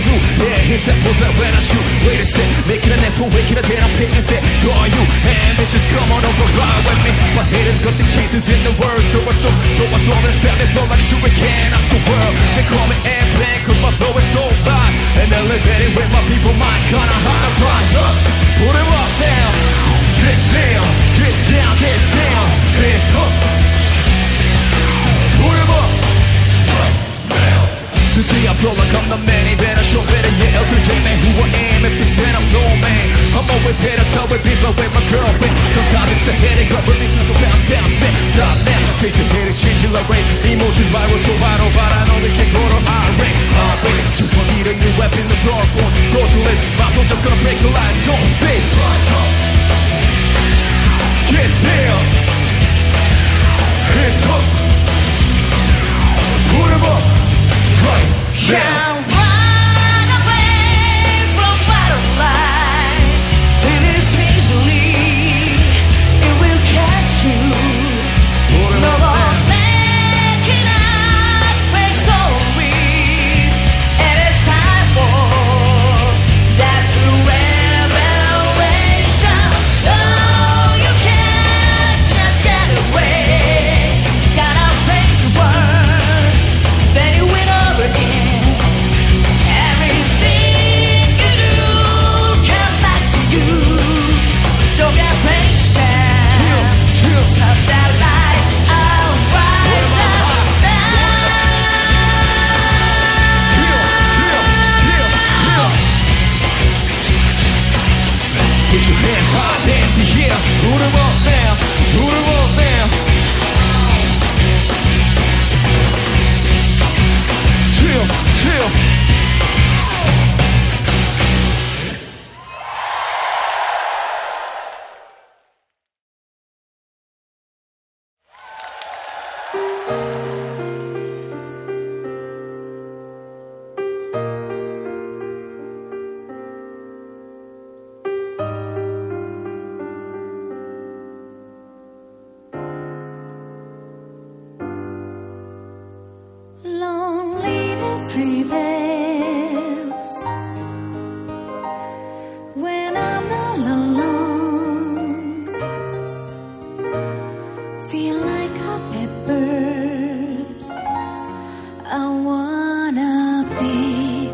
I do Yeah, hit that bullseye when I shoot. Wait a sec, making an effort, waking up then I'm taking Who are you, Ambitious? come on over, ride with me. My haters got the chases in the world So I so, so I storm and stab it, blow like shuriken up the world. They call me airplane, cause my flow is so fly. And elevated with my people mind prevails. When I'm all alone, feel like a bird. I wanna be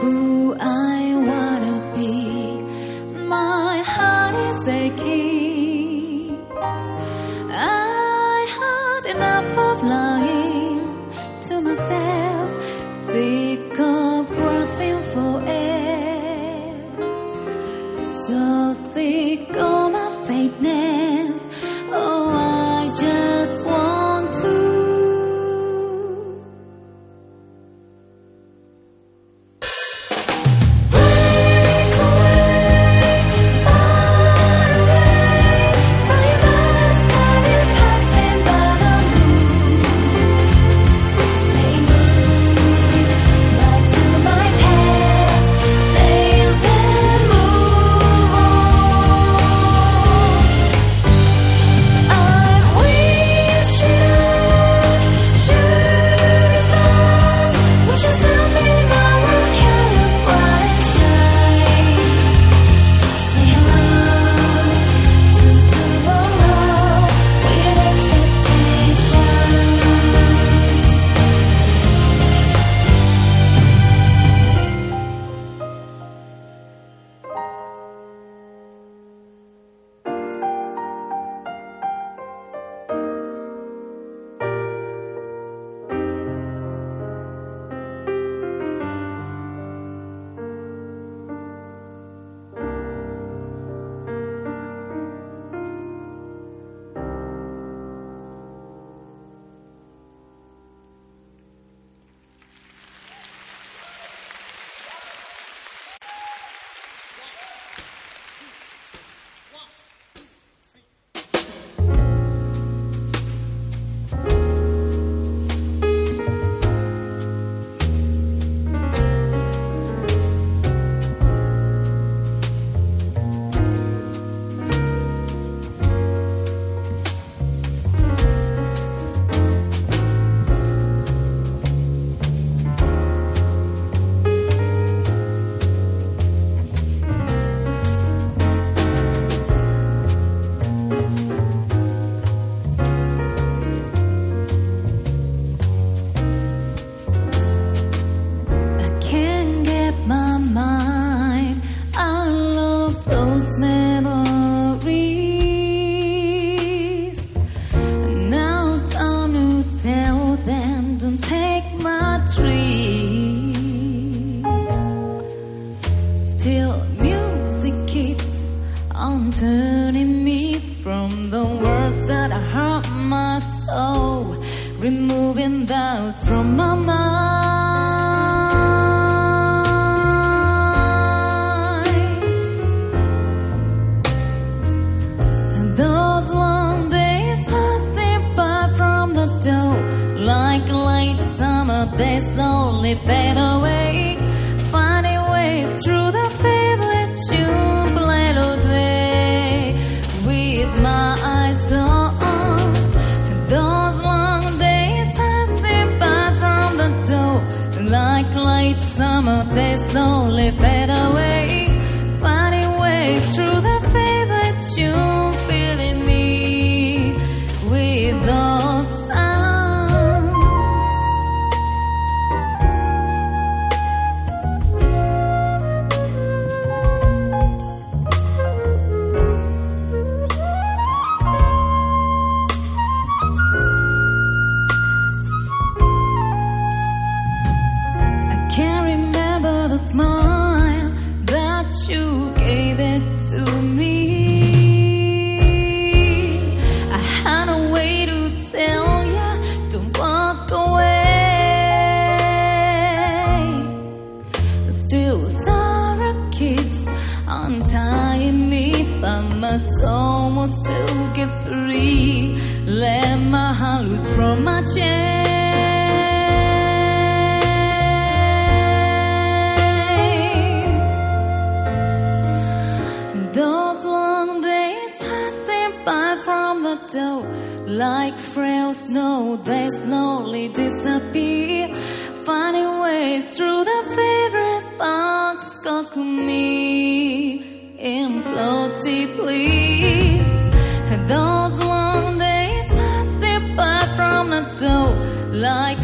who I wanna be. My heart is aching. I had enough of love. Turning me from the words that hurt my soul, removing those from my mind. And those long days passing by from the door, like late summer, they slowly fade away. Like frail snow, they slowly disappear. Finding ways through the favorite box, Kokumi. Implode, please. And those long days pass it by from the door. Like